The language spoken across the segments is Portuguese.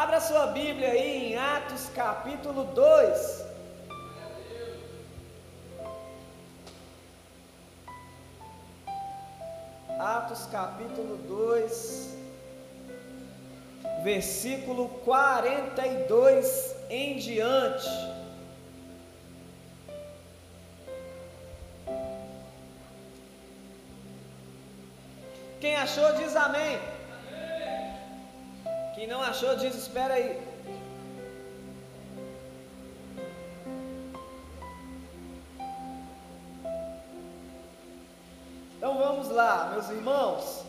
Abra sua Bíblia aí em Atos capítulo 2. Atos capítulo 2, versículo 42 em diante. Quem achou diz amém. Quem não achou diz espera aí. Então vamos lá, meus irmãos.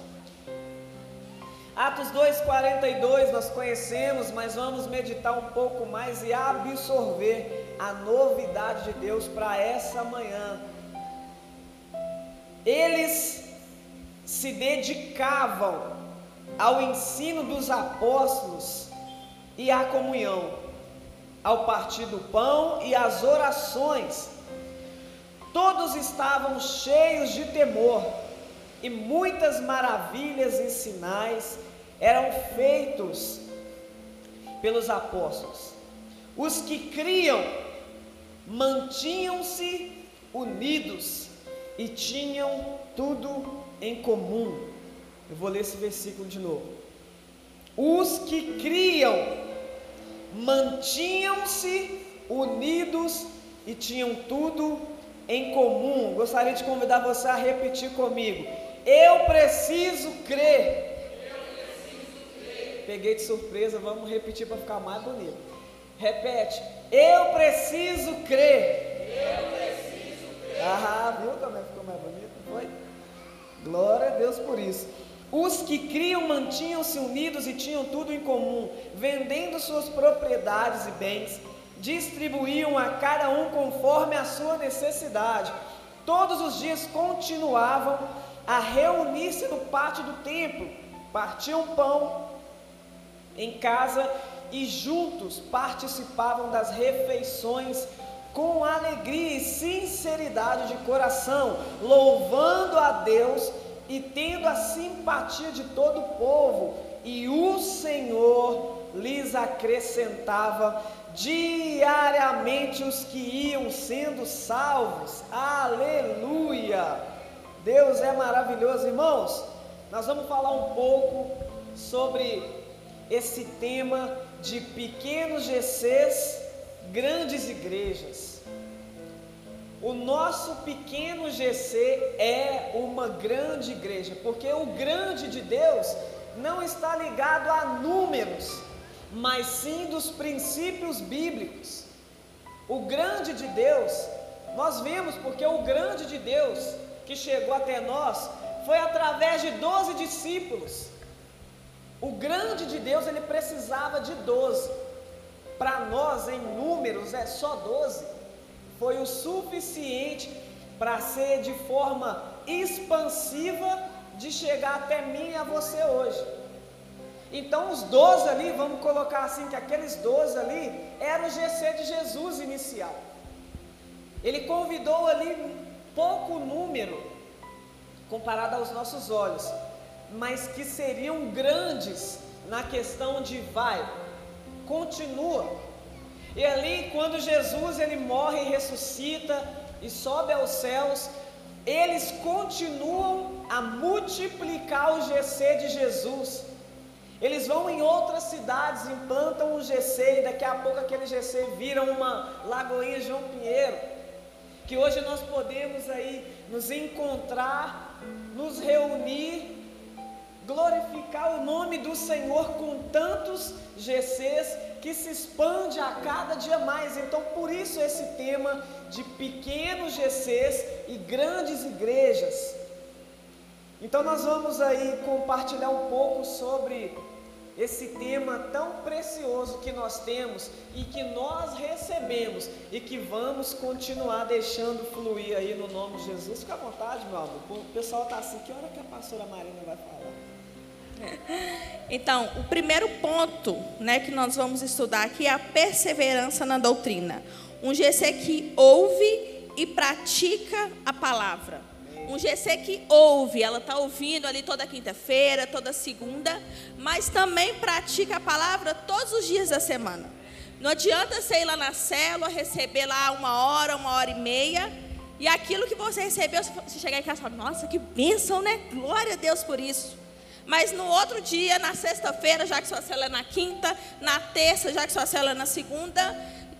Atos 2:42 nós conhecemos, mas vamos meditar um pouco mais e absorver a novidade de Deus para essa manhã. Eles se dedicavam ao ensino dos apóstolos e à comunhão, ao partir do pão e às orações. Todos estavam cheios de temor, e muitas maravilhas e sinais eram feitos pelos apóstolos. Os que criam mantinham-se unidos e tinham tudo em comum. Eu vou ler esse versículo de novo. Os que criam mantinham-se unidos e tinham tudo em comum. Gostaria de convidar você a repetir comigo. Eu preciso crer. Peguei de surpresa, vamos repetir para ficar mais bonito. Repete. Eu preciso crer. Eu preciso crer. Ah, viu que ficou mais bonito? Foi? Glória a Deus por isso. Os que criam mantinham-se unidos e tinham tudo em comum, vendendo suas propriedades e bens, distribuíam a cada um conforme a sua necessidade. Todos os dias continuavam a reunir-se no pátio do templo, partiam pão em casa e juntos participavam das refeições com alegria e sinceridade de coração, louvando a Deus e tendo a simpatia de todo o povo, e o Senhor lhes acrescentava diariamente os que iam sendo salvos. Aleluia! Deus é maravilhoso, irmãos. Nós vamos falar um pouco sobre esse tema de pequenos GCs, grandes igrejas. O nosso pequeno GC é uma grande igreja, porque o grande de Deus não está ligado a números, mas sim dos princípios bíblicos. O grande de Deus, nós vimos porque o grande de Deus que chegou até nós foi através de doze discípulos. O grande de Deus ele precisava de doze. Para nós, em números, é só doze foi o suficiente para ser de forma expansiva de chegar até mim e a você hoje. Então os 12 ali, vamos colocar assim que aqueles 12 ali era o GC de Jesus inicial. Ele convidou ali pouco número comparado aos nossos olhos, mas que seriam grandes na questão de vai, continua, e ali, quando Jesus ele morre e ressuscita e sobe aos céus, eles continuam a multiplicar o GC de Jesus. Eles vão em outras cidades, implantam um GC e daqui a pouco aquele GC vira uma Lagoinha João Pinheiro. Que hoje nós podemos aí nos encontrar, nos reunir, glorificar o nome do Senhor com tantos GCs que se expande a cada dia mais. Então, por isso esse tema de pequenos GCs e grandes igrejas. Então, nós vamos aí compartilhar um pouco sobre esse tema tão precioso que nós temos e que nós recebemos e que vamos continuar deixando fluir aí no nome de Jesus. Fica à vontade, meu amor. O pessoal está assim, que hora que a pastora Marina vai falar? Então, o primeiro ponto né, que nós vamos estudar aqui é a perseverança na doutrina. Um GC que ouve e pratica a palavra. Um GC que ouve, ela está ouvindo ali toda quinta-feira, toda segunda, mas também pratica a palavra todos os dias da semana. Não adianta você ir lá na célula, receber lá uma hora, uma hora e meia, e aquilo que você recebeu, você chegar em casa e falar, nossa, que bênção, né? Glória a Deus por isso. Mas no outro dia, na sexta-feira, já que sua célula é na quinta, na terça, já que sua célula é na segunda,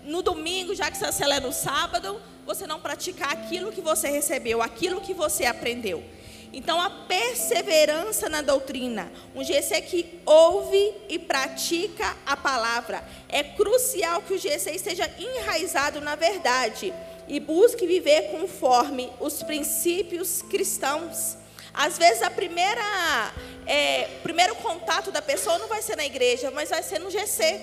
no domingo, já que sua célula é no sábado, você não praticar aquilo que você recebeu, aquilo que você aprendeu. Então, a perseverança na doutrina, um GC que ouve e pratica a palavra. É crucial que o GC esteja enraizado na verdade e busque viver conforme os princípios cristãos. Às vezes, a primeira, é, primeiro contato da pessoa não vai ser na igreja, mas vai ser no GC.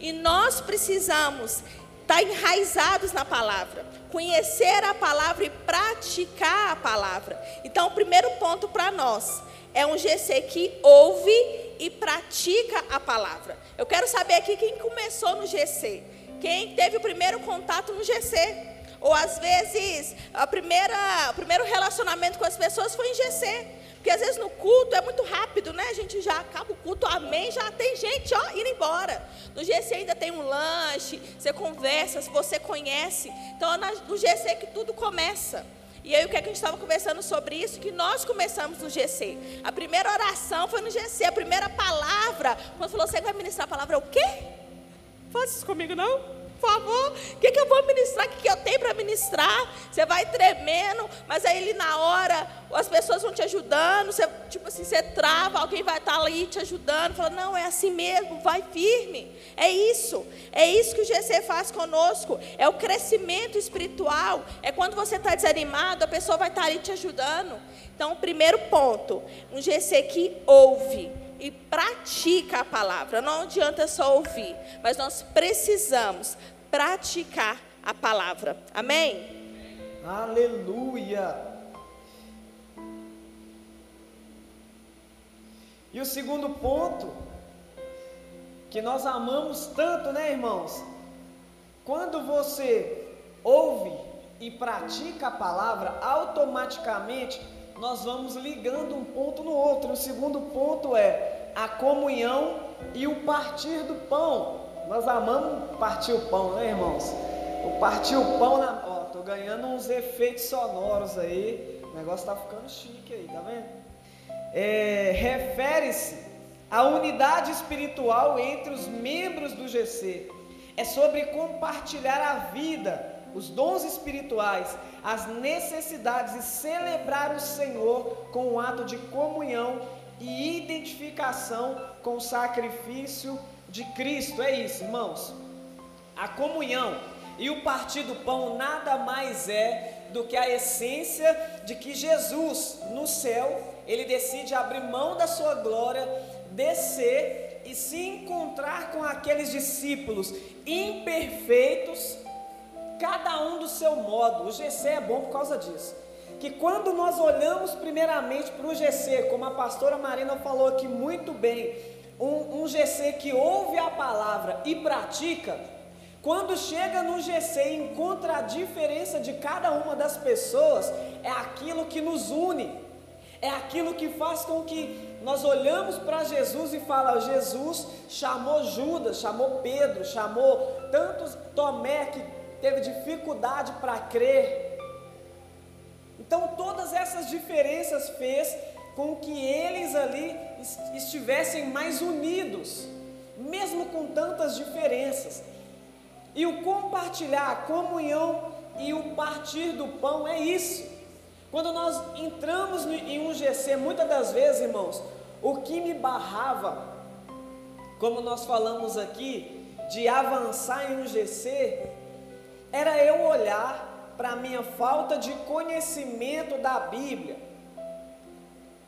E nós precisamos estar enraizados na palavra, conhecer a palavra e praticar a palavra. Então, o primeiro ponto para nós é um GC que ouve e pratica a palavra. Eu quero saber aqui quem começou no GC, quem teve o primeiro contato no GC. Ou às vezes, a primeira, o primeiro relacionamento com as pessoas foi em GC. Porque às vezes no culto é muito rápido, né? A gente já acaba o culto, amém, já tem gente, ó, indo embora. No GC ainda tem um lanche, você conversa, você conhece. Então é no GC que tudo começa. E aí o que, é que a gente estava conversando sobre isso? Que nós começamos no GC. A primeira oração foi no GC, a primeira palavra, quando falou, você vai ministrar a palavra, o quê? Faça isso comigo não? Por favor, o que, que eu vou ministrar? O que, que eu tenho para ministrar? Você vai tremendo, mas aí ele na hora, as pessoas vão te ajudando, você, tipo assim, você trava, alguém vai estar tá ali te ajudando, fala, não, é assim mesmo, vai firme. É isso, é isso que o GC faz conosco, é o crescimento espiritual, é quando você está desanimado, a pessoa vai estar tá ali te ajudando. Então, primeiro ponto, um GC que ouve e pratica a palavra. Não adianta só ouvir, mas nós precisamos praticar a palavra. Amém? Aleluia! E o segundo ponto, que nós amamos tanto, né, irmãos? Quando você ouve e pratica a palavra, automaticamente nós vamos ligando um ponto no outro. O segundo ponto é a comunhão e o partir do pão. Nós amamos partir o pão, né, irmãos? O partir o pão, na... ó, tô ganhando uns efeitos sonoros aí. O negócio tá ficando chique aí, tá vendo? É, refere-se à unidade espiritual entre os membros do GC. É sobre compartilhar a vida os dons espirituais, as necessidades e celebrar o Senhor com um ato de comunhão e identificação com o sacrifício de Cristo. É isso, irmãos. A comunhão e o partir do pão nada mais é do que a essência de que Jesus, no céu, ele decide abrir mão da sua glória, descer e se encontrar com aqueles discípulos imperfeitos cada um do seu modo. O GC é bom por causa disso. Que quando nós olhamos primeiramente para o GC, como a pastora Marina falou aqui muito bem, um, um GC que ouve a palavra e pratica, quando chega no GC e encontra a diferença de cada uma das pessoas, é aquilo que nos une, é aquilo que faz com que nós olhamos para Jesus e fala, Jesus chamou Judas, chamou Pedro, chamou tantos Tomé que teve dificuldade para crer. Então todas essas diferenças fez com que eles ali estivessem mais unidos, mesmo com tantas diferenças. E o compartilhar, a comunhão e o partir do pão é isso. Quando nós entramos em um GC, muitas das vezes, irmãos, o que me barrava, como nós falamos aqui, de avançar em um GC, era eu olhar para a minha falta de conhecimento da Bíblia.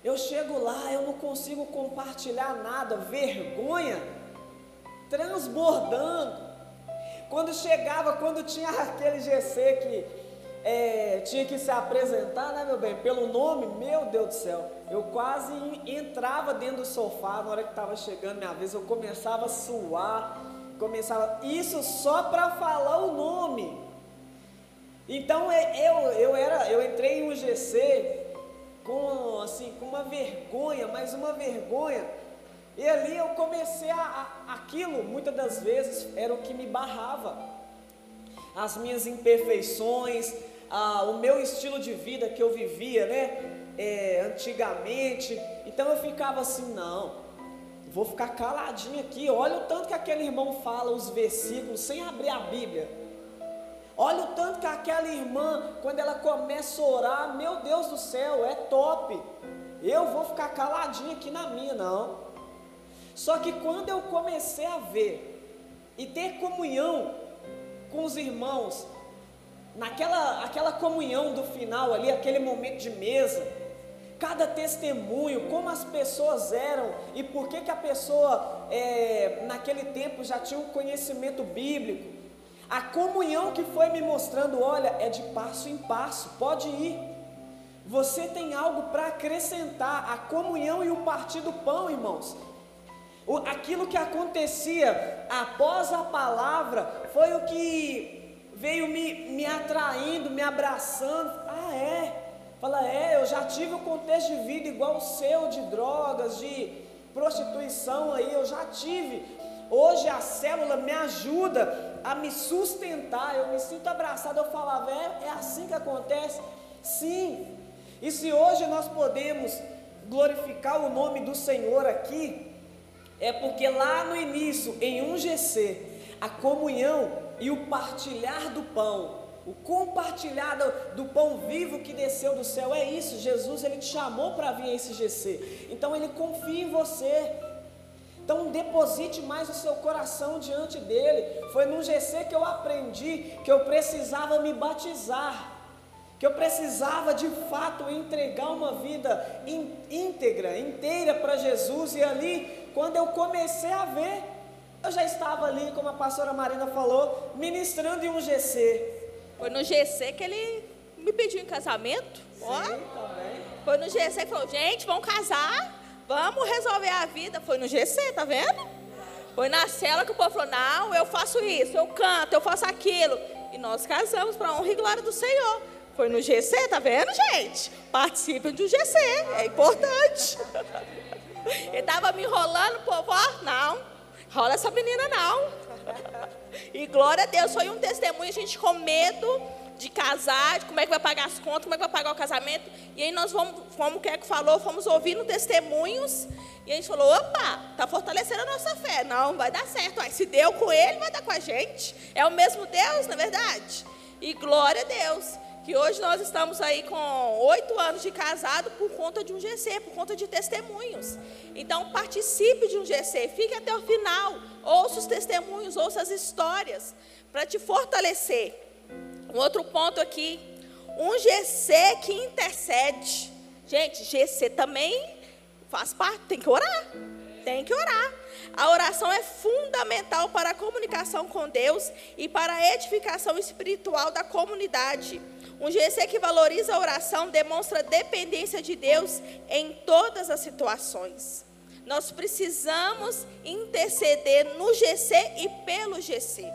Eu chego lá, eu não consigo compartilhar nada, vergonha transbordando. Quando chegava, quando tinha aquele GC que é, tinha que se apresentar, né, meu bem, pelo nome, meu Deus do céu, eu quase entrava dentro do sofá na hora que estava chegando minha vez, eu começava a suar, começava isso só para falar o nome. Então é, eu, eu era, eu entrei em um GC com assim, com uma vergonha, mas uma vergonha. E ali eu comecei a, a aquilo, muitas das vezes era o que me barrava. As minhas imperfeições, a, o meu estilo de vida que eu vivia, né? É, antigamente. Então eu ficava assim, não, vou ficar caladinho aqui. Olha o tanto que aquele irmão fala os versículos sem abrir a Bíblia. Olha o tanto que aquela irmã, quando ela começa a orar, meu Deus do céu, é top. Eu vou ficar caladinho aqui na minha, não. Só que quando eu comecei a ver e ter comunhão com os irmãos, naquela aquela comunhão do final ali, aquele momento de mesa, cada testemunho, como as pessoas eram e por que, que a pessoa é, naquele tempo já tinha um conhecimento bíblico, a comunhão que foi me mostrando, olha, é de passo em passo, pode ir. Você tem algo para acrescentar, a comunhão e o partir do pão, irmãos. O, aquilo que acontecia após a palavra foi o que veio me, me atraindo, me abraçando. Ah, é? Fala, é, eu já tive um contexto de vida igual o seu, de drogas, de prostituição aí, eu já tive. Hoje a célula me ajuda a me sustentar, eu me sinto abraçado, eu falava, é, é assim que acontece? Sim. E se hoje nós podemos glorificar o nome do Senhor aqui, é porque lá no início, em um GC, a comunhão e o partilhar do pão, o compartilhar do, do, pão vivo que desceu do céu, é isso. Jesus ele te chamou para vir a esse GC. Então ele confia em você. Então deposite mais o seu coração diante dele. Foi num GC que eu aprendi que eu precisava me batizar. Que eu precisava de fato entregar uma vida íntegra, inteira para Jesus. E ali, quando eu comecei a ver, eu já estava ali, como a pastora Marina falou, ministrando em um GC. Foi no GC que ele me pediu em casamento. Sim, ó. Também. Foi no GC que falou, gente, vamos casar. Vamos resolver a vida. Foi no GC, tá vendo? Foi na cela que o povo falou: Não, eu faço isso, eu canto, eu faço aquilo. E nós casamos para honra e glória do Senhor. Foi no GC, tá vendo, gente? Participem do GC, é importante. Ele estava me enrolando, o povo, ó, não, rola essa menina não. E glória a Deus, foi um testemunho, a gente com medo de casar, de como é que vai pagar as contas, como é que vai pagar o casamento. E aí nós vamos, como o Keco falou, fomos ouvindo testemunhos. E a gente falou, opa, está fortalecendo a nossa fé. Não, vai dar certo. Aí, se deu com ele, vai dar com a gente. É o mesmo Deus, na é verdade. E glória a Deus. Que hoje nós estamos aí com oito anos de casado por conta de um GC, por conta de testemunhos. Então participe de um GC, fique até o final, ouça os testemunhos, ouça as histórias, para te fortalecer. Um outro ponto aqui, um GC que intercede. Gente, GC também faz parte, tem que orar. Tem que orar. A oração é fundamental para a comunicação com Deus e para a edificação espiritual da comunidade. Um GC que valoriza a oração demonstra dependência de Deus em todas as situações. Nós precisamos interceder no GC e pelo GC.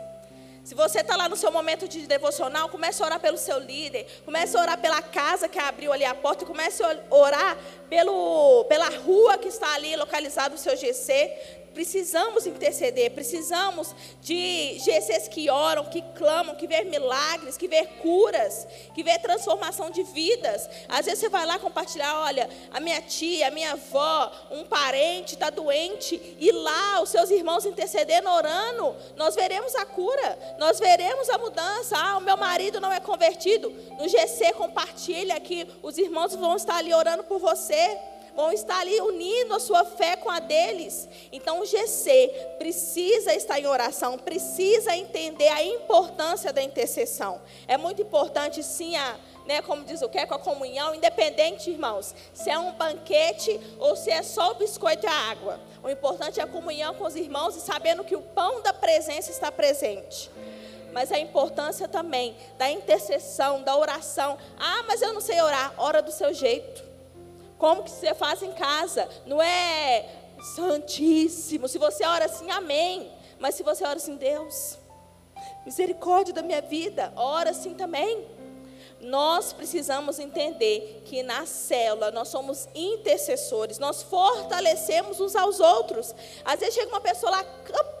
Se você está lá no seu momento de devocional, comece a orar pelo seu líder, comece a orar pela casa que abriu ali a porta, comece a orar pelo, pela rua que está ali localizado o seu GC. Precisamos interceder, precisamos de GCs que oram, que clamam, que vê milagres, que vê curas, que vê transformação de vidas. Às vezes você vai lá compartilhar, olha, a minha tia, a minha avó, um parente está doente, e lá os seus irmãos intercedendo, orando, nós veremos a cura, nós veremos a mudança. Ah, o meu marido não é convertido. No GC compartilha que os irmãos vão estar ali orando por você vão estar ali unindo a sua fé com a deles. Então o GC precisa estar em oração, precisa entender a importância da intercessão. É muito importante sim a né, como diz o que com a comunhão, independente, irmãos, se é um banquete ou se é só o biscoito e a água. O importante é a comunhão com os irmãos e sabendo que o pão da presença está presente. Mas a importância também da intercessão, da oração. Ah, mas eu não sei orar. Ora do seu jeito. Como que você faz em casa? Não é santíssimo. Se você ora assim, amém. Mas se você ora assim, Deus, misericórdia da minha vida, ora assim também. nós precisamos entender que na célula nós somos intercessores, nós fortalecemos uns aos outros. Às vezes chega uma pessoa lá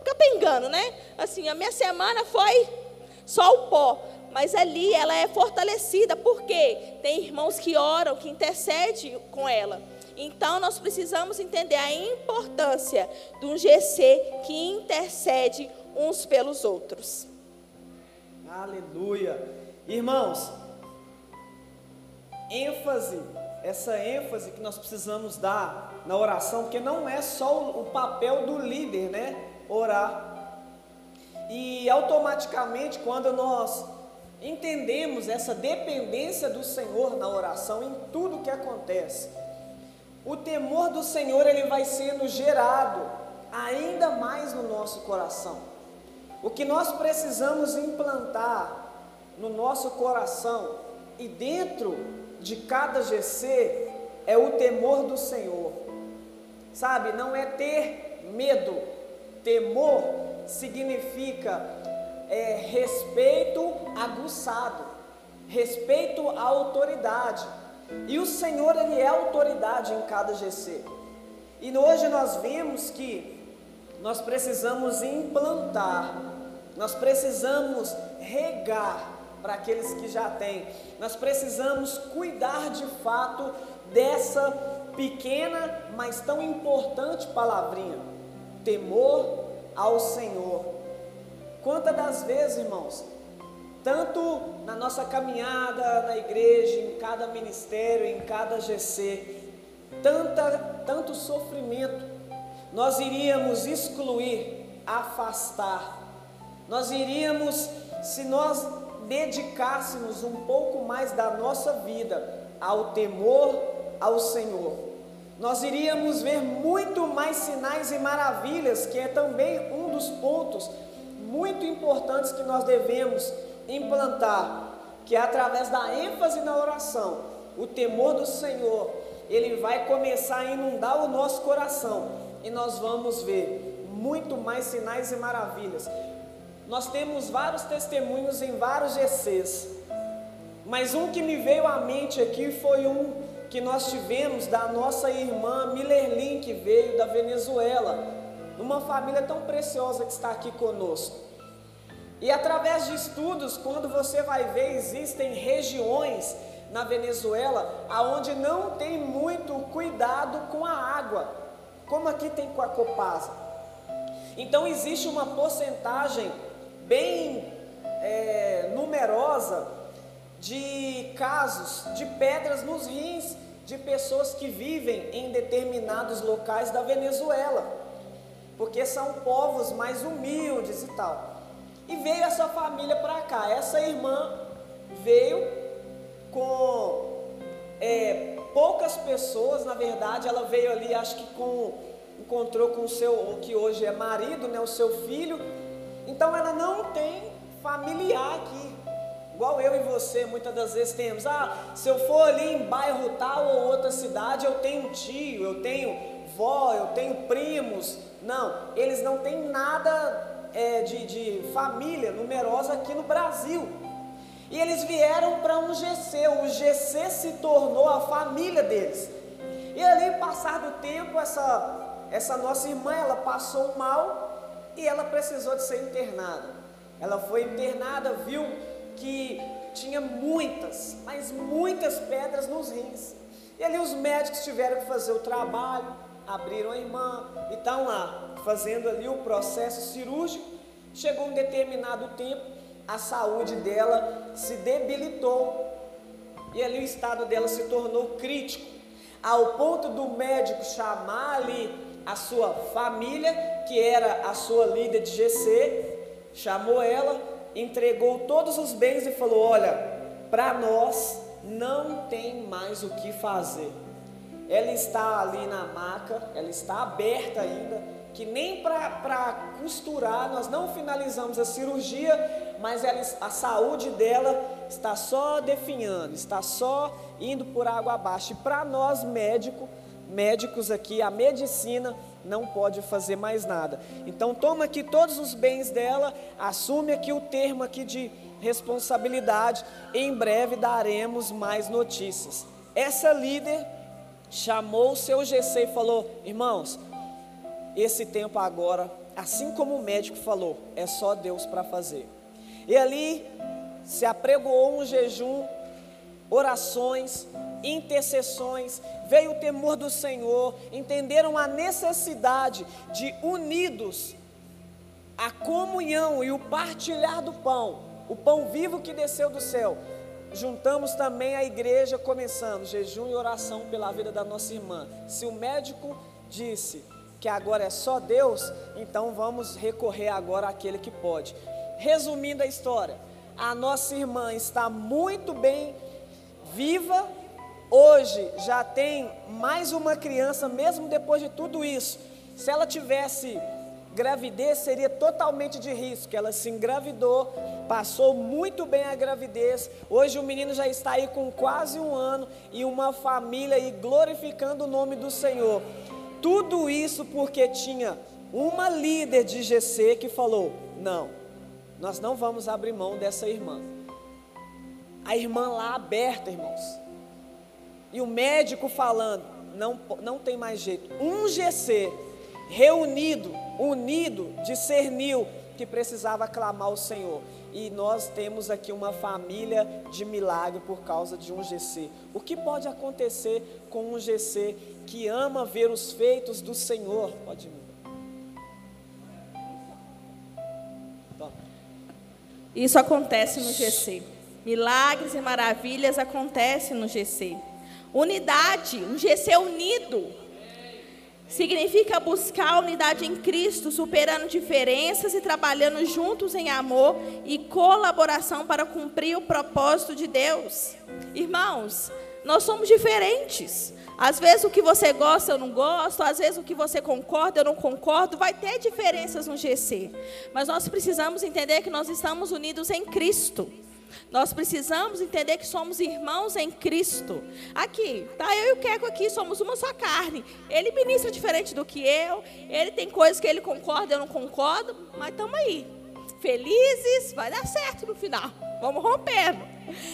capengando, né? Assim, a minha semana foi só o pó. Mas ali ela é fortalecida, porque tem irmãos que oram, que intercedem com ela. Então nós precisamos entender a importância de um GC que intercede uns pelos outros. Aleluia. Irmãos, ênfase, essa ênfase que nós precisamos dar na oração, porque não é só o papel do líder, né? Orar. E automaticamente, quando nós entendemos essa dependência do Senhor na oração, em tudo que acontece, o temor do Senhor ele vai sendo gerado ainda mais no nosso coração. O que nós precisamos implantar no nosso coração e dentro de cada GC é o temor do Senhor. Sabe, não é ter medo. Temor significa é, respeito aguçado, respeito à autoridade. E o Senhor, Ele é autoridade em cada GC. E hoje nós vemos que nós precisamos implantar, nós precisamos regar para aqueles que já têm. Nós precisamos cuidar de fato dessa pequena, mas tão importante palavrinha: temor ao Senhor. Quantas das vezes, irmãos, tanto na nossa caminhada na igreja, em cada ministério, em cada GC, tanta, tanto sofrimento, nós iríamos excluir, afastar, nós iríamos, se nós dedicássemos um pouco mais da nossa vida ao temor ao Senhor, nós iríamos ver muito mais sinais e maravilhas, que é também um dos pontos muito importantes que nós devemos implantar, que é através da ênfase na oração, o temor do Senhor, ele vai começar a inundar o nosso coração e nós vamos ver muito mais sinais e maravilhas. Nós temos vários testemunhos em vários GCs, mas um que me veio à mente aqui foi um que nós tivemos da nossa irmã Millerlin, que veio da Venezuela, uma família tão preciosa que está aqui conosco. E através de estudos, quando você vai ver, existem regiões na Venezuela aonde não tem muito cuidado com a água, como aqui tem com a Copasa. Então existe uma porcentagem bem é, numerosa de casos de pedras nos rins de pessoas que vivem em determinados locais da Venezuela, porque são povos mais humildes e tal. E veio essa família para cá. Essa irmã veio com é, poucas pessoas, na verdade, ela veio ali, acho que com encontrou com o seu, o que hoje é marido, né, o seu filho, então ela não tem familiar aqui. Igual eu e você muitas das vezes temos. Ah, se eu for ali em bairro tal ou outra cidade, eu tenho tio, eu tenho vó, eu tenho primos. Não, eles não têm nada é, de, de família numerosa aqui no Brasil. E eles vieram para um GC, o GC se tornou a família deles. E ali, passar do tempo, essa, essa nossa irmã, ela passou mal e ela precisou de ser internada. Ela foi internada, viu que tinha muitas, mas muitas pedras nos rins. E ali os médicos tiveram que fazer o trabalho, abriram a irmã e estão lá fazendo ali o processo cirúrgico. Chegou um determinado tempo, a saúde dela se debilitou e ali o estado dela se tornou crítico, ao ponto do médico chamar ali a sua família, que era a sua líder de GC, chamou ela, entregou todos os bens e falou: Olha, para nós não tem mais o que fazer. Ela está ali na maca, ela está aberta ainda, que nem para costurar, nós não finalizamos a cirurgia, mas ela, a saúde dela está só definhando, está só indo por água abaixo. E para nós médicos, médicos aqui, a medicina não pode fazer mais nada. Então toma aqui todos os bens dela, assume aqui o termo aqui de responsabilidade. Em breve daremos mais notícias. Essa líder chamou o seu GC e falou: "Irmãos, esse tempo agora, assim como o médico falou, é só Deus para fazer". E ali se apregoou um jejum, orações, intercessões, veio o temor do Senhor, entenderam a necessidade de unidos a comunhão e o partilhar do pão, o pão vivo que desceu do céu. Juntamos também a igreja, começando jejum e oração pela vida da nossa irmã. Se o médico disse que agora é só Deus, então vamos recorrer agora àquele que pode. Resumindo a história, a nossa irmã está muito bem viva, hoje já tem mais uma criança, mesmo depois de tudo isso. Se ela tivesse gravidez, seria totalmente de risco. Ela se engravidou, passou muito bem a gravidez. Hoje o menino já está aí com quase um ano e uma família aí glorificando o nome do Senhor. Tudo isso porque tinha uma líder de GC que falou: não, nós não vamos abrir mão dessa irmã. A irmã lá aberta, irmãos. E o médico falando, não, não tem mais jeito. Um GC reunido, unido, discerniu que precisava clamar ao Senhor. E nós temos aqui uma família de milagre por causa de um GC. O que pode acontecer com um GC que ama ver os feitos do Senhor? Pode vir. Isso acontece no GC. Milagres e maravilhas acontecem no GC. Unidade, um GC unido. Significa buscar a unidade em Cristo, superando diferenças e trabalhando juntos em amor e colaboração para cumprir o propósito de Deus. Irmãos, nós somos diferentes. Às vezes o que você gosta eu não gosto, às vezes o que você concorda eu não concordo, vai ter diferenças no GC. Mas nós precisamos entender que nós estamos unidos em Cristo. Nós precisamos entender que somos irmãos em Cristo. Aqui, tá eu e o Queco aqui, somos uma só carne. Ele ministra diferente do que eu, ele tem coisas que ele concorda, eu não concordo, mas estamos aí. Felizes, vai dar certo no final. Vamos rompendo.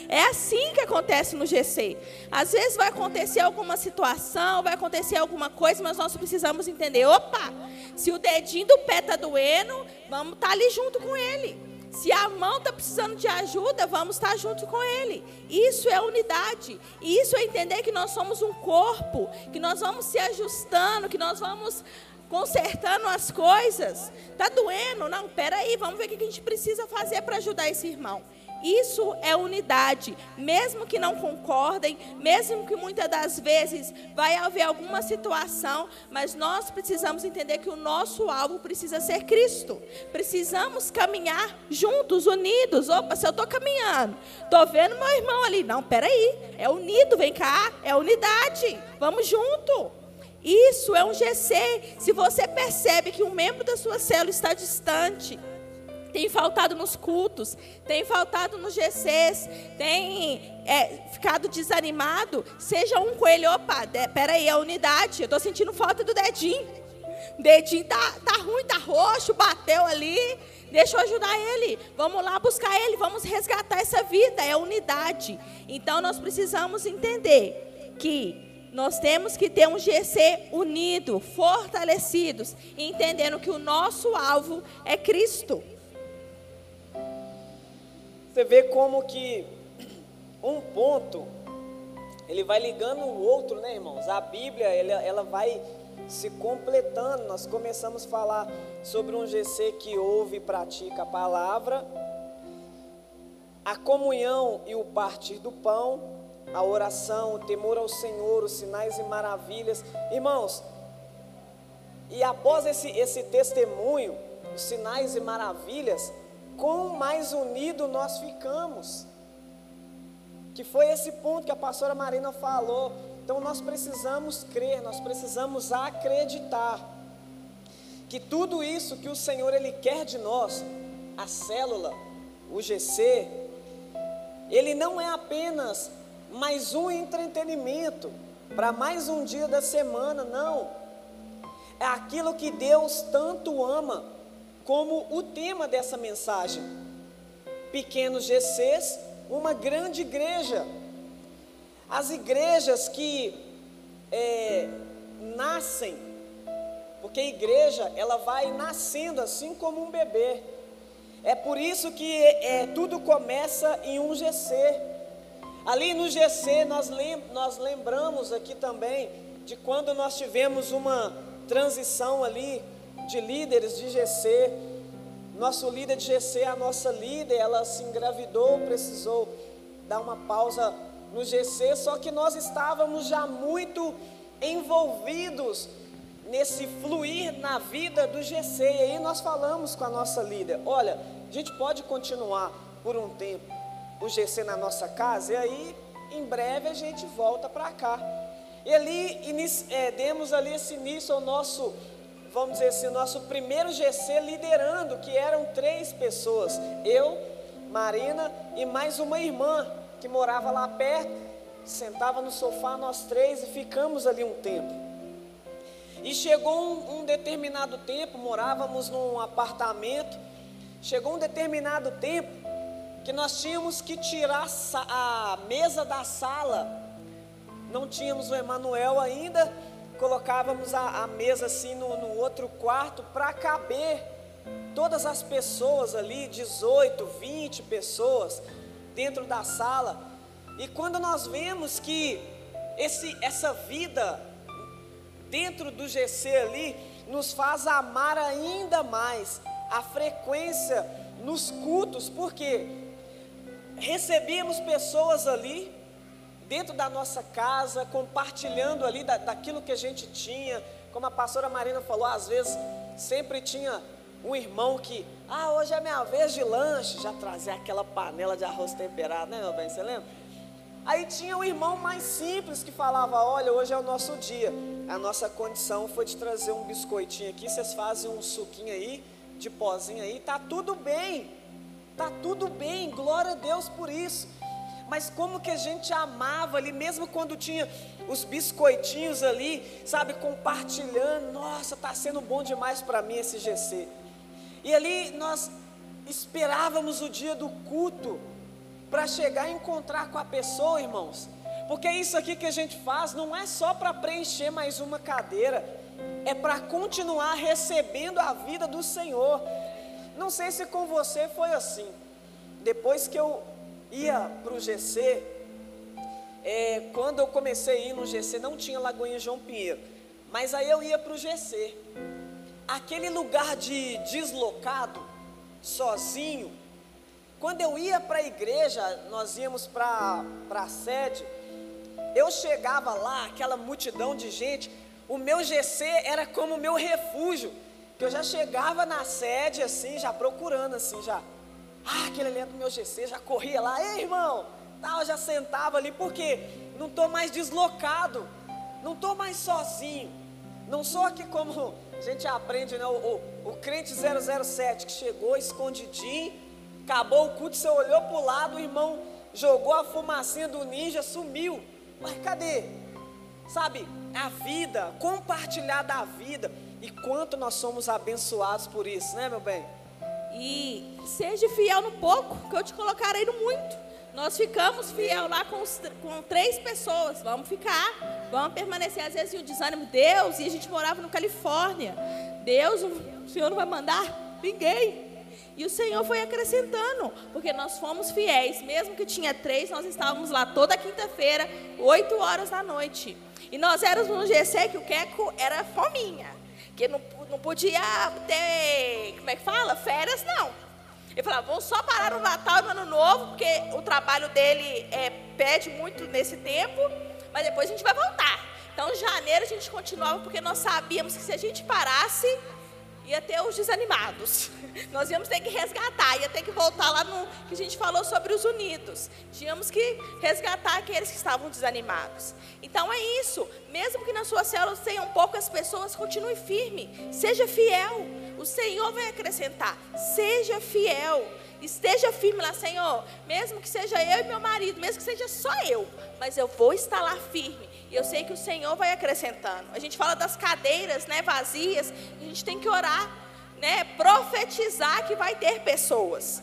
É assim que acontece no GC. Às vezes vai acontecer alguma situação, vai acontecer alguma coisa, mas nós precisamos entender: opa, se o dedinho do pé está doendo, vamos estar tá ali junto com ele. Se a mão está precisando de ajuda, vamos estar tá junto com ele. Isso é unidade. Isso é entender que nós somos um corpo, que nós vamos se ajustando, que nós vamos consertando as coisas. Está doendo? Não, peraí, vamos ver o que a gente precisa fazer para ajudar esse irmão. Isso é unidade. Mesmo que não concordem, mesmo que muitas das vezes vai haver alguma situação, mas nós precisamos entender que o nosso alvo precisa ser Cristo. Precisamos caminhar juntos, unidos. Opa, se eu estou caminhando, estou vendo meu irmão ali. Não, peraí, é unido, vem cá, é unidade. Vamos junto. Isso é um GC. Se você percebe que um membro da sua célula está distante, tem faltado nos cultos, tem faltado nos GCs, tem é, ficado desanimado, seja um coelho, opa, de, peraí, é unidade, eu estou sentindo falta do dedinho, o dedinho tá, tá ruim, tá roxo, bateu ali, deixa eu ajudar ele, vamos lá buscar ele, vamos resgatar essa vida, é unidade. Então nós precisamos entender que nós temos que ter um GC unido, fortalecidos, entendendo que o nosso alvo é Cristo. Você vê como que um ponto ele vai ligando o outro, né, irmãos? A Bíblia ela, ela vai se completando. Nós começamos a falar sobre um GC que ouve e pratica a palavra, a comunhão e o partir do pão, a oração, o temor ao Senhor, os sinais e maravilhas. Irmãos, e após esse, esse testemunho, os sinais e maravilhas, quão mais unido nós ficamos. Que foi esse ponto que a pastora Marina falou. Então nós precisamos crer, nós precisamos acreditar que tudo isso que o Senhor ele quer de nós, a célula, o GC, ele não é apenas mais um entretenimento para mais um dia da semana, não. é aquilo que Deus tanto ama, como o tema dessa mensagem. Pequenos GCs, uma grande igreja. As igrejas que é, nascem, porque a igreja ela vai nascendo assim como um bebê. É por isso que é, tudo começa em um GC. Ali no GC nós, lem nós lembramos aqui também de quando nós tivemos uma transição ali de líderes de GC. Nosso líder de GC, a nossa líder, ela se engravidou, precisou dar uma pausa no GC, só que nós estávamos já muito envolvidos nesse fluir na vida do GC. E aí nós falamos com a nossa líder: olha, a gente pode continuar por um tempo o GC na nossa casa, e aí em breve a gente volta para cá. E ali é, demos ali esse início ao nosso, vamos dizer assim, nosso primeiro GC liderando, que eram três pessoas, eu, Marina e mais uma irmã que morava lá perto, sentava no sofá nós três e ficamos ali um tempo. E chegou um, um determinado tempo, morávamos num apartamento, chegou um determinado tempo que nós tínhamos que tirar a mesa da sala não tínhamos o Emanuel ainda, colocávamos a, a mesa assim no, no outro quarto para caber todas as pessoas ali, 18, 20 pessoas dentro da sala. E quando nós vemos que esse, essa vida dentro do GC ali nos faz amar ainda mais a frequência nos cultos, porque recebíamos pessoas ali dentro da nossa casa, compartilhando ali da, daquilo que a gente tinha. Como a pastora Marina falou, às vezes sempre tinha um irmão que, ah, hoje é minha vez de lanche, já trazia aquela panela de arroz temperado, né, meu bem? Você lembra? Aí tinha um irmão mais simples que falava: Olha, hoje é o nosso dia. A nossa condição foi de trazer um biscoitinho aqui. Vocês fazem um suquinho aí, de pozinho aí, tá tudo bem. Tá tudo bem, glória a Deus por isso mas como que a gente amava ali, mesmo quando tinha os biscoitinhos ali, sabe, compartilhando. Nossa, está sendo bom demais para mim esse GC. E ali nós esperávamos o dia do culto para chegar e encontrar com a pessoa, irmãos. Porque isso aqui que a gente faz não é só para preencher mais uma cadeira, é para continuar recebendo a vida do Senhor. Não sei se com você foi assim. Depois que eu ia para o GC, é, quando eu comecei a ir no GC, não tinha Lagoinha João Pinheiro, mas aí eu ia para o GC. Aquele lugar de deslocado, sozinho, quando eu ia para a igreja, nós íamos para a sede, eu chegava lá, aquela multidão de gente, o meu GC era como o meu refúgio, que eu já chegava na sede assim, já procurando assim, já ah, aquele ali é do meu GC, já corria lá, ei irmão, tal, já sentava ali, porque não estou mais deslocado, não estou mais sozinho, não sou aqui como a gente aprende, né? O, o, o crente 007 que chegou escondidinho, acabou o culto, você olhou para o lado, o irmão jogou a fumacinha do ninja, sumiu. Mas cadê? Sabe, a vida, compartilhar da vida, e quanto nós somos abençoados por isso, né, meu bem? E seja fiel no pouco, que eu te colocarei no muito. Nós ficamos fiel lá com, os, com três pessoas. Vamos ficar, vamos permanecer. Às vezes o desânimo, Deus, e a gente morava no Califórnia. Deus, o Senhor não vai mandar ninguém. E o Senhor foi acrescentando, porque nós fomos fiéis. Mesmo que tinha três, nós estávamos lá toda quinta-feira, oito horas da noite. E nós éramos no GC que o Queco era fominha. Que não, não podia ter, como é que fala? Férias, não. Ele falava, vamos só parar no Natal e no Ano Novo, porque o trabalho dele é, pede muito nesse tempo, mas depois a gente vai voltar. Então, em janeiro a gente continuava, porque nós sabíamos que se a gente parasse, ia ter os desanimados. Nós íamos ter que resgatar, ia ter que voltar lá no que a gente falou sobre os unidos. Tínhamos que resgatar aqueles que estavam desanimados. Então é isso. Mesmo que na sua célula tenham poucas pessoas, continue firme. Seja fiel. O Senhor vai acrescentar. Seja fiel. esteja firme lá, Senhor. Mesmo que seja eu e meu marido, mesmo que seja só eu, mas eu vou estar lá firme. E eu sei que o Senhor vai acrescentando. A gente fala das cadeiras, né, vazias. A gente tem que orar, né, profetizar que vai ter pessoas.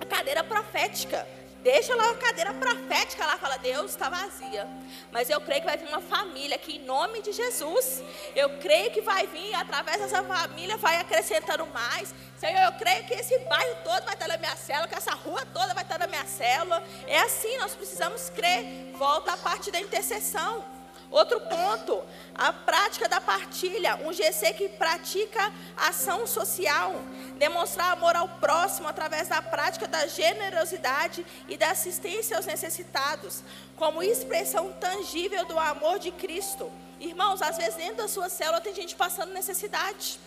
A cadeira profética. Deixa lá a cadeira profética lá, fala, Deus está vazia. Mas eu creio que vai vir uma família aqui em nome de Jesus. Eu creio que vai vir, através dessa família, vai acrescentando mais. Senhor, eu creio que esse bairro todo vai estar na minha célula, que essa rua toda vai estar na minha célula. É assim, nós precisamos crer. Volta a parte da intercessão. Outro ponto, a prática da partilha, um GC que pratica ação social, demonstrar amor ao próximo através da prática da generosidade e da assistência aos necessitados, como expressão tangível do amor de Cristo. Irmãos, às vezes dentro da sua célula tem gente passando necessidade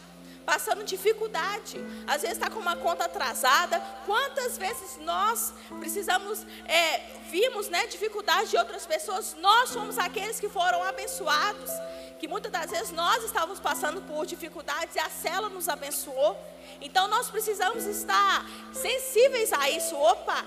passando dificuldade, às vezes está com uma conta atrasada. Quantas vezes nós precisamos, é, vimos né, dificuldade de outras pessoas, nós somos aqueles que foram abençoados, que muitas das vezes nós estávamos passando por dificuldades e a célula nos abençoou. Então nós precisamos estar sensíveis a isso. Opa,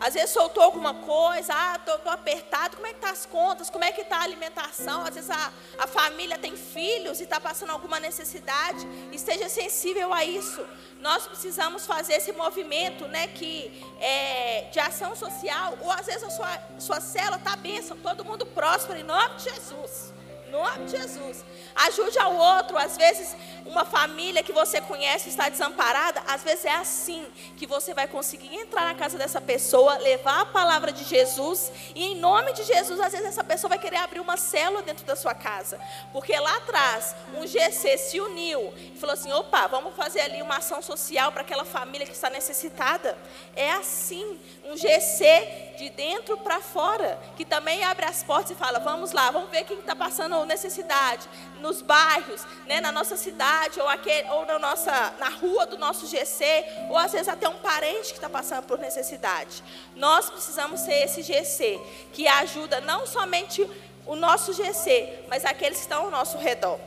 às vezes soltou alguma coisa, ah, tô, tô apertado, como é que tá as contas, como é que tá a alimentação? Às vezes a, a família tem filhos e está passando alguma necessidade, esteja sensível a isso. Nós precisamos fazer esse movimento, né, que é, de ação social, ou às vezes a sua, sua célula está bênção, todo mundo próspero em nome de Jesus nome de Jesus. Ajude ao outro. Às vezes, uma família que você conhece está desamparada. Às vezes é assim que você vai conseguir entrar na casa dessa pessoa, levar a palavra de Jesus. E em nome de Jesus, às vezes essa pessoa vai querer abrir uma célula dentro da sua casa. Porque lá atrás, um GC se uniu e falou assim: opa, vamos fazer ali uma ação social para aquela família que está necessitada. É assim, um GC de dentro para fora, que também abre as portas e fala: vamos lá, vamos ver quem está passando necessidade nos bairros, né, na nossa cidade, ou, aquele, ou na, nossa, na rua do nosso GC, ou às vezes até um parente que está passando por necessidade. Nós precisamos ser esse GC que ajuda não somente o nosso GC, mas aqueles que estão ao nosso redor.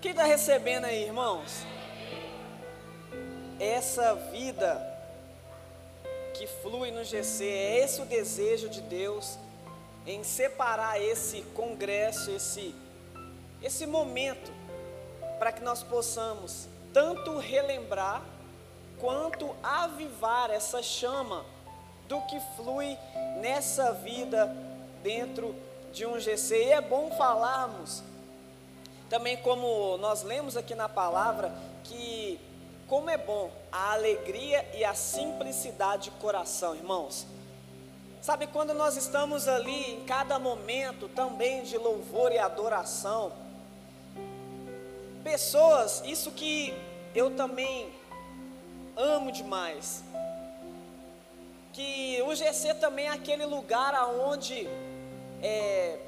Quem está recebendo aí, irmãos? Essa vida que flui no GC, é esse o desejo de Deus em separar esse congresso, esse, esse momento, para que nós possamos tanto relembrar quanto avivar essa chama do que flui nessa vida dentro de um GC. E é bom falarmos também, como nós lemos aqui na palavra, que como é bom a alegria e a simplicidade de coração, irmãos. Sabe, quando nós estamos ali em cada momento também de louvor e adoração, pessoas, isso que eu também amo demais, que o GC também é aquele lugar aonde, é,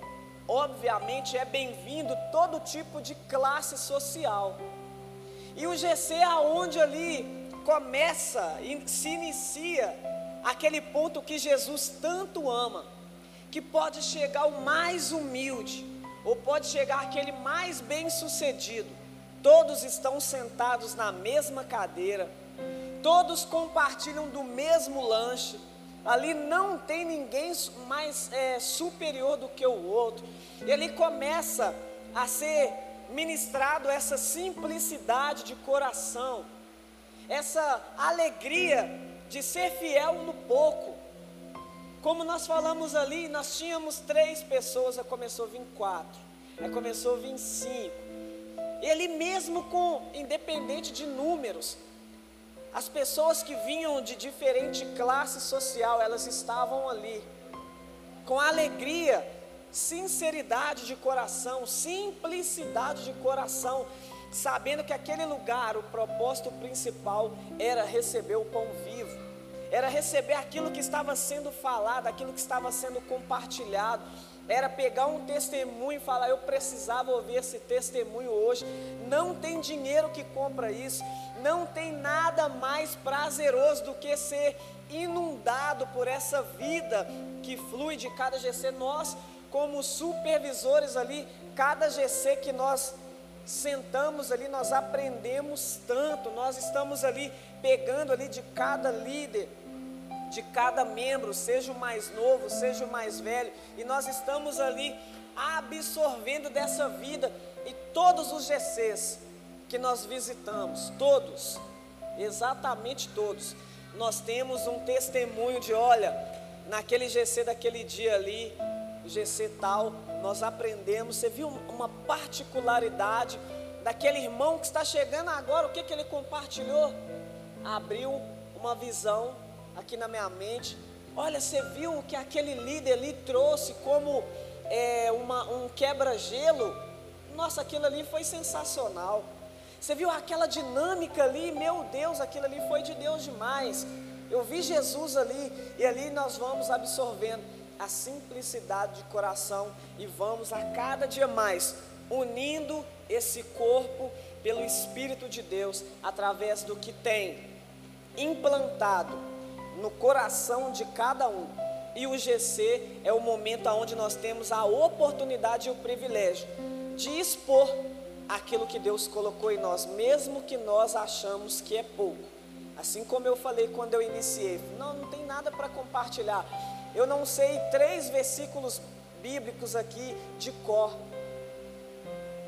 obviamente, é bem-vindo todo tipo de classe social. E o GC é aonde ali começa, se inicia aquele ponto que Jesus tanto ama, que pode chegar o mais humilde, ou pode chegar aquele mais bem-sucedido. Todos estão sentados na mesma cadeira, todos compartilham do mesmo lanche. Ali não tem ninguém mais é, superior do que o outro. E ali começa a ser ministrado essa simplicidade de coração, essa alegria de ser fiel no pouco. Como nós falamos ali, nós tínhamos três pessoas, aí começou a vir quatro, aí começou a vir cinco. Ele mesmo com, independente de números, as pessoas que vinham de diferente classe social, elas estavam ali, com alegria, sinceridade de coração, simplicidade de coração, sabendo que aquele lugar, o propósito principal era receber o pão vivo, era receber aquilo que estava sendo falado, aquilo que estava sendo compartilhado, era pegar um testemunho e falar: Eu precisava ouvir esse testemunho hoje. Não tem dinheiro que compra isso, não tem nada mais prazeroso do que ser inundado por essa vida que flui de cada GC. Nós, como supervisores ali, cada GC que nós sentamos ali, nós aprendemos tanto, nós estamos ali pegando ali de cada líder, de cada membro, seja o mais novo, seja o mais velho, e nós estamos ali absorvendo dessa vida e todos os GCs que nós visitamos, todos, exatamente todos, nós temos um testemunho de, olha, naquele GC daquele dia ali, GC tal, nós aprendemos, você viu uma particularidade daquele irmão que está chegando agora, o que, que ele compartilhou? Abriu uma visão aqui na minha mente. Olha, você viu o que aquele líder ali trouxe como é, uma, um quebra-gelo? Nossa, aquilo ali foi sensacional. Você viu aquela dinâmica ali? Meu Deus, aquilo ali foi de Deus demais. Eu vi Jesus ali e ali nós vamos absorvendo a simplicidade de coração e vamos a cada dia mais unindo esse corpo pelo Espírito de Deus através do que tem implantado no coração de cada um. E o GC é o momento onde nós temos a oportunidade e o privilégio de expor aquilo que Deus colocou em nós, mesmo que nós achamos que é pouco. Assim como eu falei quando eu iniciei, não, não tem nada para compartilhar. Eu não sei três versículos bíblicos aqui de cor,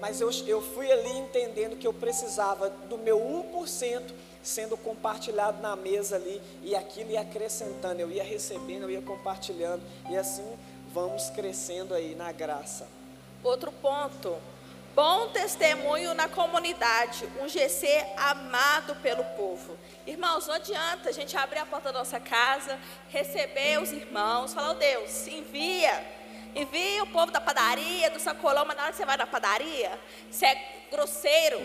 mas eu, eu fui ali entendendo que eu precisava do meu 1% sendo compartilhado na mesa ali, e aquilo ia acrescentando, eu ia recebendo, eu ia compartilhando, e assim vamos crescendo aí na graça. Outro ponto, Bom testemunho na comunidade, um GC amado pelo povo. Irmãos, não adianta a gente abrir a porta da nossa casa, receber os irmãos, falar, oh Deus, envia, envia o povo da padaria, do sacolão, mas na hora que você vai na padaria, você é grosseiro,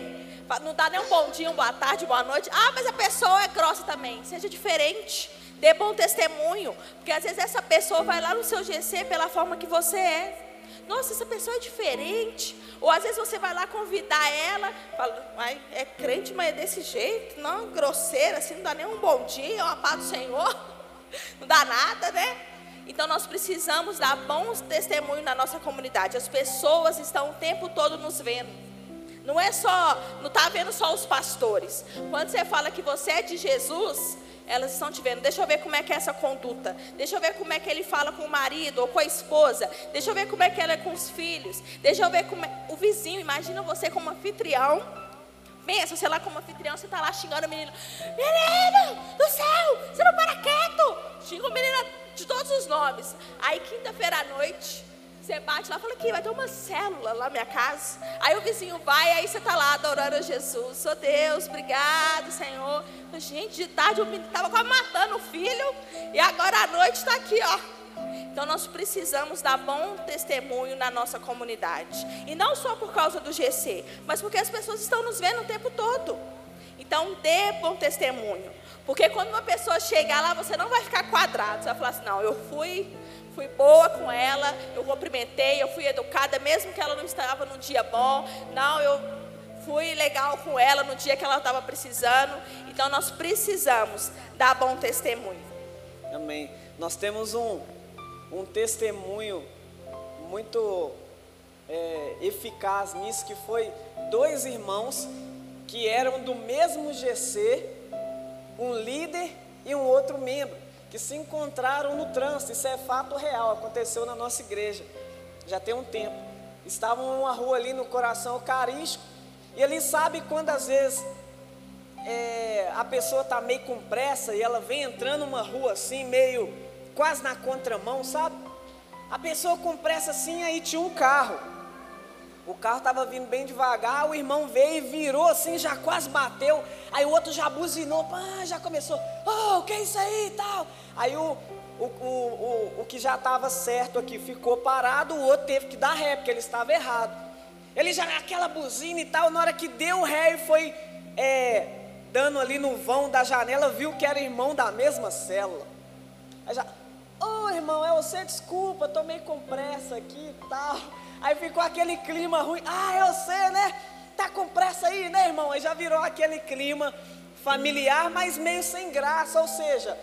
não dá nem um bom dia, uma boa tarde, boa noite. Ah, mas a pessoa é grossa também, seja diferente. Dê bom testemunho, porque às vezes essa pessoa vai lá no seu GC pela forma que você é. Nossa, essa pessoa é diferente. Ou às vezes você vai lá convidar ela, fala, Ai, é crente, mas é desse jeito, não, grosseira, assim, não dá nem um bom dia, uma paz do Senhor, não dá nada, né? Então nós precisamos dar bons testemunhos na nossa comunidade. As pessoas estão o tempo todo nos vendo. Não é só, não está vendo só os pastores. Quando você fala que você é de Jesus, elas estão te vendo. Deixa eu ver como é que é essa conduta. Deixa eu ver como é que ele fala com o marido ou com a esposa. Deixa eu ver como é que ela é com os filhos. Deixa eu ver como é o vizinho. Imagina você como anfitrião. Pensa, sei lá, como anfitrião, você está lá xingando o menino. Menino do céu, você não para quieto. Xinga o menino de todos os nomes. Aí, quinta-feira à noite, você bate lá fala que vai ter uma célula lá na minha casa. Aí o vizinho vai, aí você está lá adorando a Jesus. Sou Deus, obrigado, Senhor. Gente, de tarde o menino estava quase matando o filho. E agora à noite está aqui, ó. Então nós precisamos dar bom testemunho na nossa comunidade. E não só por causa do GC, mas porque as pessoas estão nos vendo o tempo todo. Então dê bom testemunho. Porque quando uma pessoa chegar lá, você não vai ficar quadrado. Você vai falar assim: não, eu fui fui boa com ela, eu cumprimentei, eu fui educada, mesmo que ela não estava num dia bom. Não, eu fui legal com ela no dia que ela estava precisando. Então nós precisamos dar bom testemunho. Amém. Nós temos um, um testemunho muito é, eficaz nisso, que foi dois irmãos que eram do mesmo GC, um líder e um outro membro que se encontraram no trânsito. Isso é fato real, aconteceu na nossa igreja. Já tem um tempo. Estavam numa rua ali no coração eucarístico. E ele sabe quando às vezes é, a pessoa está meio com pressa e ela vem entrando numa rua assim, meio quase na contramão, sabe? A pessoa com pressa assim, aí tinha um carro. O carro estava vindo bem devagar, o irmão veio e virou assim, já quase bateu. Aí o outro já buzinou, pá, já começou, oh, o que é isso aí e tal. Aí o, o, o, o, o que já estava certo aqui ficou parado, o outro teve que dar ré, porque ele estava errado. Ele já, aquela buzina e tal, na hora que deu ré e foi é, dando ali no vão da janela, viu que era irmão da mesma célula. Aí já, ô oh, irmão, é você, desculpa, tomei com pressa aqui e tal. Aí ficou aquele clima ruim. Ah, eu sei, né? Tá com pressa aí, né, irmão? Aí já virou aquele clima familiar, mas meio sem graça. Ou seja,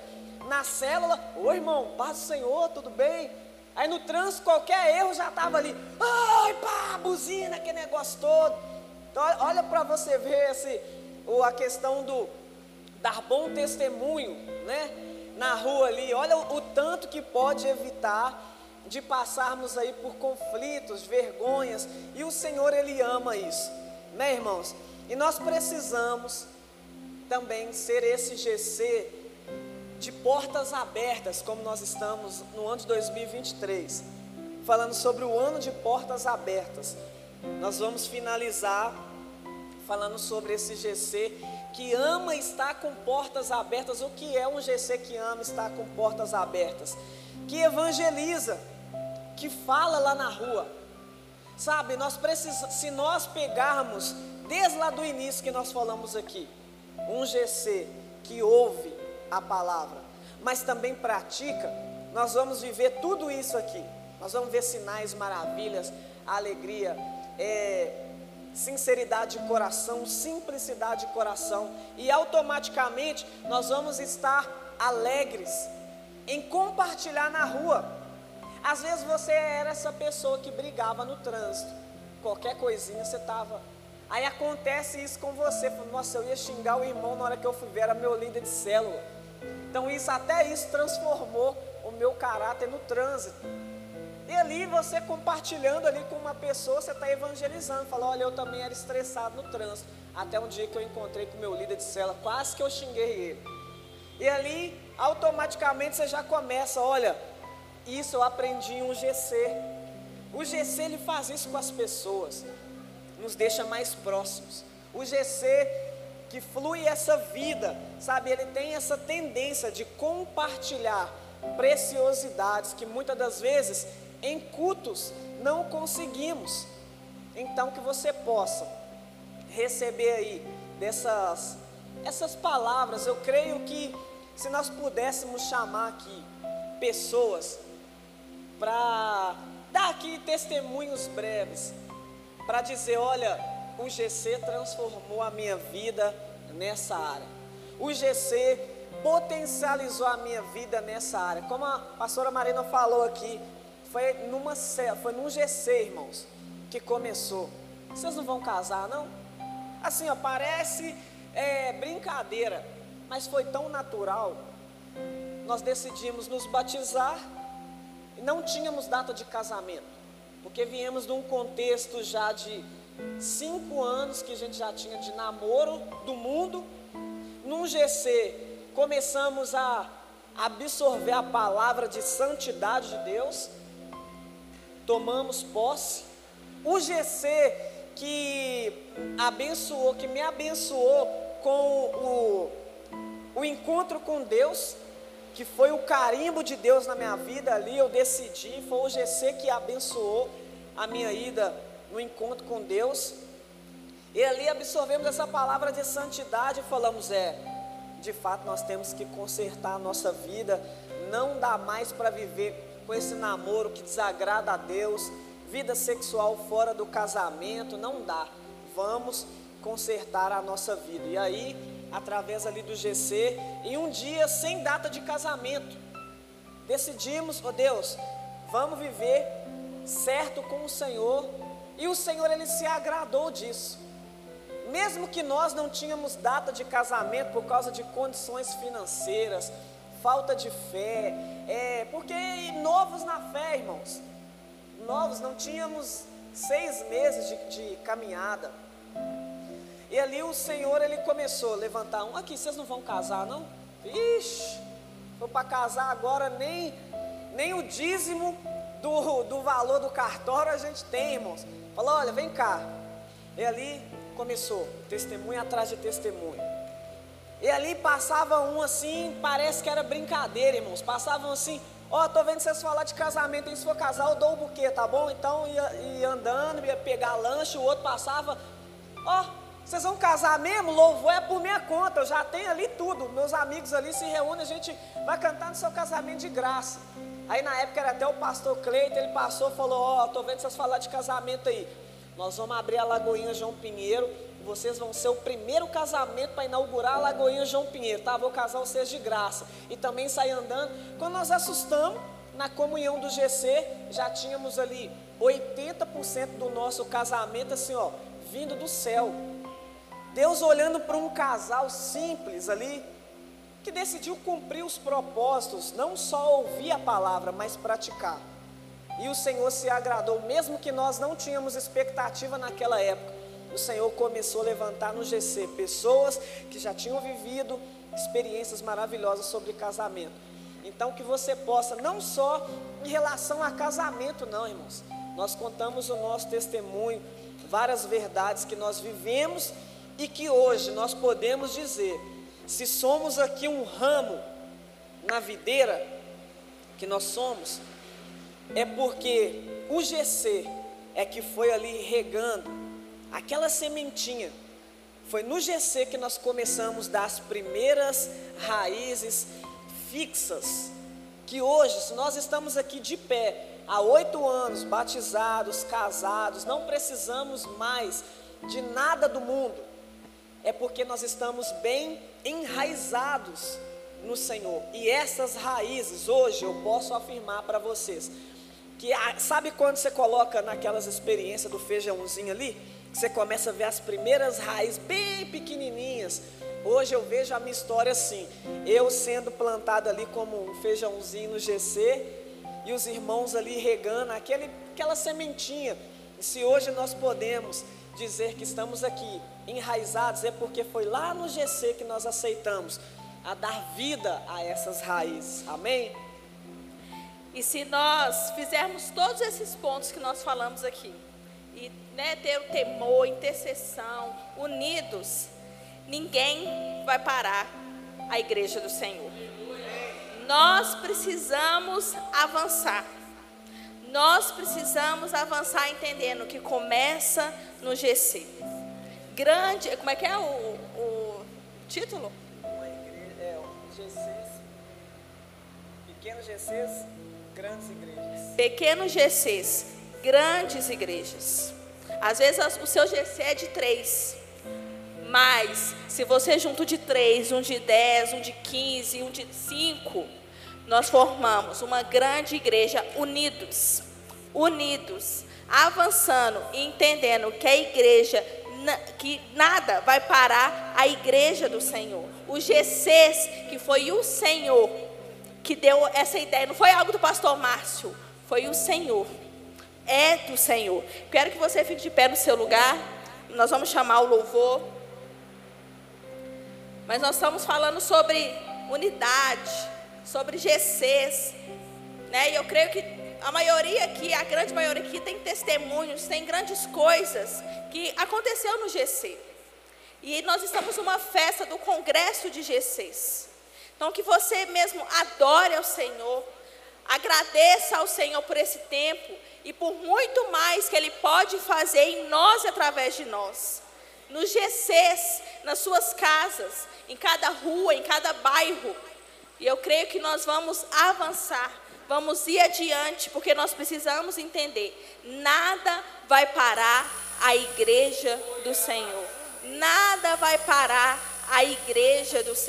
na célula, ô irmão, paz do Senhor, tudo bem? Aí no trânsito, qualquer erro já estava ali. Ai, pá, buzina, aquele negócio todo. Então olha para você ver esse, a questão do dar bom testemunho, né? Na rua ali, olha o, o tanto que pode evitar de passarmos aí por conflitos, vergonhas, e o Senhor ele ama isso, né, irmãos? E nós precisamos também ser esse GC de portas abertas, como nós estamos no ano de 2023, falando sobre o ano de portas abertas. Nós vamos finalizar falando sobre esse GC que ama estar com portas abertas. O que é um GC que ama estar com portas abertas? Que evangeliza, que fala lá na rua. Sabe, nós precisamos, se nós pegarmos desde lá do início que nós falamos aqui, um GC que ouve a palavra, mas também pratica, nós vamos viver tudo isso aqui. Nós vamos ver sinais, maravilhas, alegria, é, sinceridade de coração, simplicidade de coração, e automaticamente nós vamos estar alegres em compartilhar na rua. Às vezes você era essa pessoa que brigava no trânsito, qualquer coisinha você estava. Aí acontece isso com você, nossa, eu ia xingar o irmão na hora que eu fui ver, era meu líder de célula. Então isso até isso transformou o meu caráter no trânsito. E ali você compartilhando ali com uma pessoa, você está evangelizando, fala, olha, eu também era estressado no trânsito. Até um dia que eu encontrei com o meu líder de cela, quase que eu xinguei ele. E ali, automaticamente você já começa, olha, isso eu aprendi em um GC. O GC ele faz isso com as pessoas, nos deixa mais próximos. O GC que flui essa vida, sabe, ele tem essa tendência de compartilhar preciosidades que muitas das vezes em cultos não conseguimos. Então que você possa receber aí dessas essas palavras. Eu creio que se nós pudéssemos chamar aqui pessoas para dar aqui testemunhos breves, para dizer, olha, o GC transformou a minha vida nessa área. O GC potencializou a minha vida nessa área. Como a pastora Marina falou aqui, foi, numa, foi num GC, irmãos, que começou. Vocês não vão casar, não? Assim, ó, parece é, brincadeira, mas foi tão natural. Nós decidimos nos batizar não tínhamos data de casamento, porque viemos de um contexto já de cinco anos que a gente já tinha de namoro do mundo. Num GC, começamos a absorver a palavra de santidade de Deus tomamos posse. O GC que abençoou, que me abençoou com o, o encontro com Deus, que foi o carimbo de Deus na minha vida ali, eu decidi, foi o GC que abençoou a minha ida no encontro com Deus. E ali absorvemos essa palavra de santidade e falamos: é, de fato nós temos que consertar a nossa vida, não dá mais para viver com esse namoro que desagrada a Deus, vida sexual fora do casamento, não dá. Vamos consertar a nossa vida. E aí, através ali do GC, em um dia sem data de casamento, decidimos, ó oh Deus, vamos viver certo com o Senhor. E o Senhor ele se agradou disso. Mesmo que nós não tínhamos data de casamento por causa de condições financeiras, falta de fé, é, porque novos na fé, irmãos, novos, não tínhamos seis meses de, de caminhada. E ali o Senhor ele começou a levantar um aqui, vocês não vão casar não? Ixi, foi para casar agora nem nem o dízimo do, do valor do cartório a gente tem, irmãos. Falou, olha, vem cá. E ali começou, testemunho atrás de testemunho. E ali passava um assim, parece que era brincadeira, irmãos. Passavam assim, ó, oh, tô vendo vocês falar de casamento, e se for casar eu dou o buquê, tá bom? Então ia, ia andando, ia pegar lanche, o outro passava, ó, oh, vocês vão casar mesmo? Louvor é por minha conta, eu já tenho ali tudo. Meus amigos ali se reúnem, a gente vai cantar no seu casamento de graça. Aí na época era até o pastor Cleiton, ele passou e falou, ó, oh, tô vendo vocês falar de casamento aí. Nós vamos abrir a Lagoinha João Pinheiro vocês vão ser o primeiro casamento para inaugurar a Lagoinha João Pinheiro, tá? Vou casar vocês de graça. E também sair andando. Quando nós assustamos, na comunhão do GC, já tínhamos ali 80% do nosso casamento, assim, ó, vindo do céu. Deus olhando para um casal simples ali, que decidiu cumprir os propósitos, não só ouvir a palavra, mas praticar. E o Senhor se agradou, mesmo que nós não tínhamos expectativa naquela época. O Senhor começou a levantar no GC pessoas que já tinham vivido experiências maravilhosas sobre casamento. Então que você possa, não só em relação a casamento, não, irmãos. Nós contamos o nosso testemunho, várias verdades que nós vivemos e que hoje nós podemos dizer, se somos aqui um ramo na videira que nós somos, é porque o GC é que foi ali regando aquela sementinha. Foi no GC que nós começamos das primeiras raízes fixas. Que hoje, se nós estamos aqui de pé, há oito anos, batizados, casados, não precisamos mais de nada do mundo, é porque nós estamos bem enraizados no Senhor. E essas raízes, hoje eu posso afirmar para vocês, que sabe quando você coloca naquelas experiências do feijãozinho ali? Você começa a ver as primeiras raízes bem pequenininhas. Hoje eu vejo a minha história assim: eu sendo plantado ali como um feijãozinho no GC e os irmãos ali regando aquele, aquela sementinha. E se hoje nós podemos dizer que estamos aqui enraizados, é porque foi lá no GC que nós aceitamos a dar vida a essas raízes. Amém? E se nós fizermos todos esses pontos que nós falamos aqui, e né, ter o temor, intercessão, unidos, ninguém vai parar a igreja do Senhor. Nós precisamos avançar. Nós precisamos avançar entendendo que começa no GC. Grande, como é que é o, o título? Uma igreja, é, GCs, pequenos GCs Grandes igrejas. Pequenos GCs, grandes igrejas. Às vezes o seu GC é de três. Mas se você junto de três, um de dez, um de quinze, um de cinco, nós formamos uma grande igreja unidos. Unidos, avançando e entendendo que a igreja que nada vai parar a igreja do Senhor. Os GCs que foi o Senhor que deu essa ideia. Não foi algo do pastor Márcio, foi o Senhor. É do Senhor. Quero que você fique de pé no seu lugar. Nós vamos chamar o louvor. Mas nós estamos falando sobre unidade, sobre GCs. Né? E eu creio que a maioria aqui, a grande maioria aqui, tem testemunhos, tem grandes coisas que aconteceu no GC. E nós estamos numa festa do congresso de GCs. Então, que você mesmo adore ao Senhor, agradeça ao Senhor por esse tempo e por muito mais que Ele pode fazer em nós e através de nós. Nos GCs, nas suas casas, em cada rua, em cada bairro. E eu creio que nós vamos avançar, vamos ir adiante, porque nós precisamos entender: nada vai parar a igreja do Senhor. Nada vai parar a igreja do Senhor.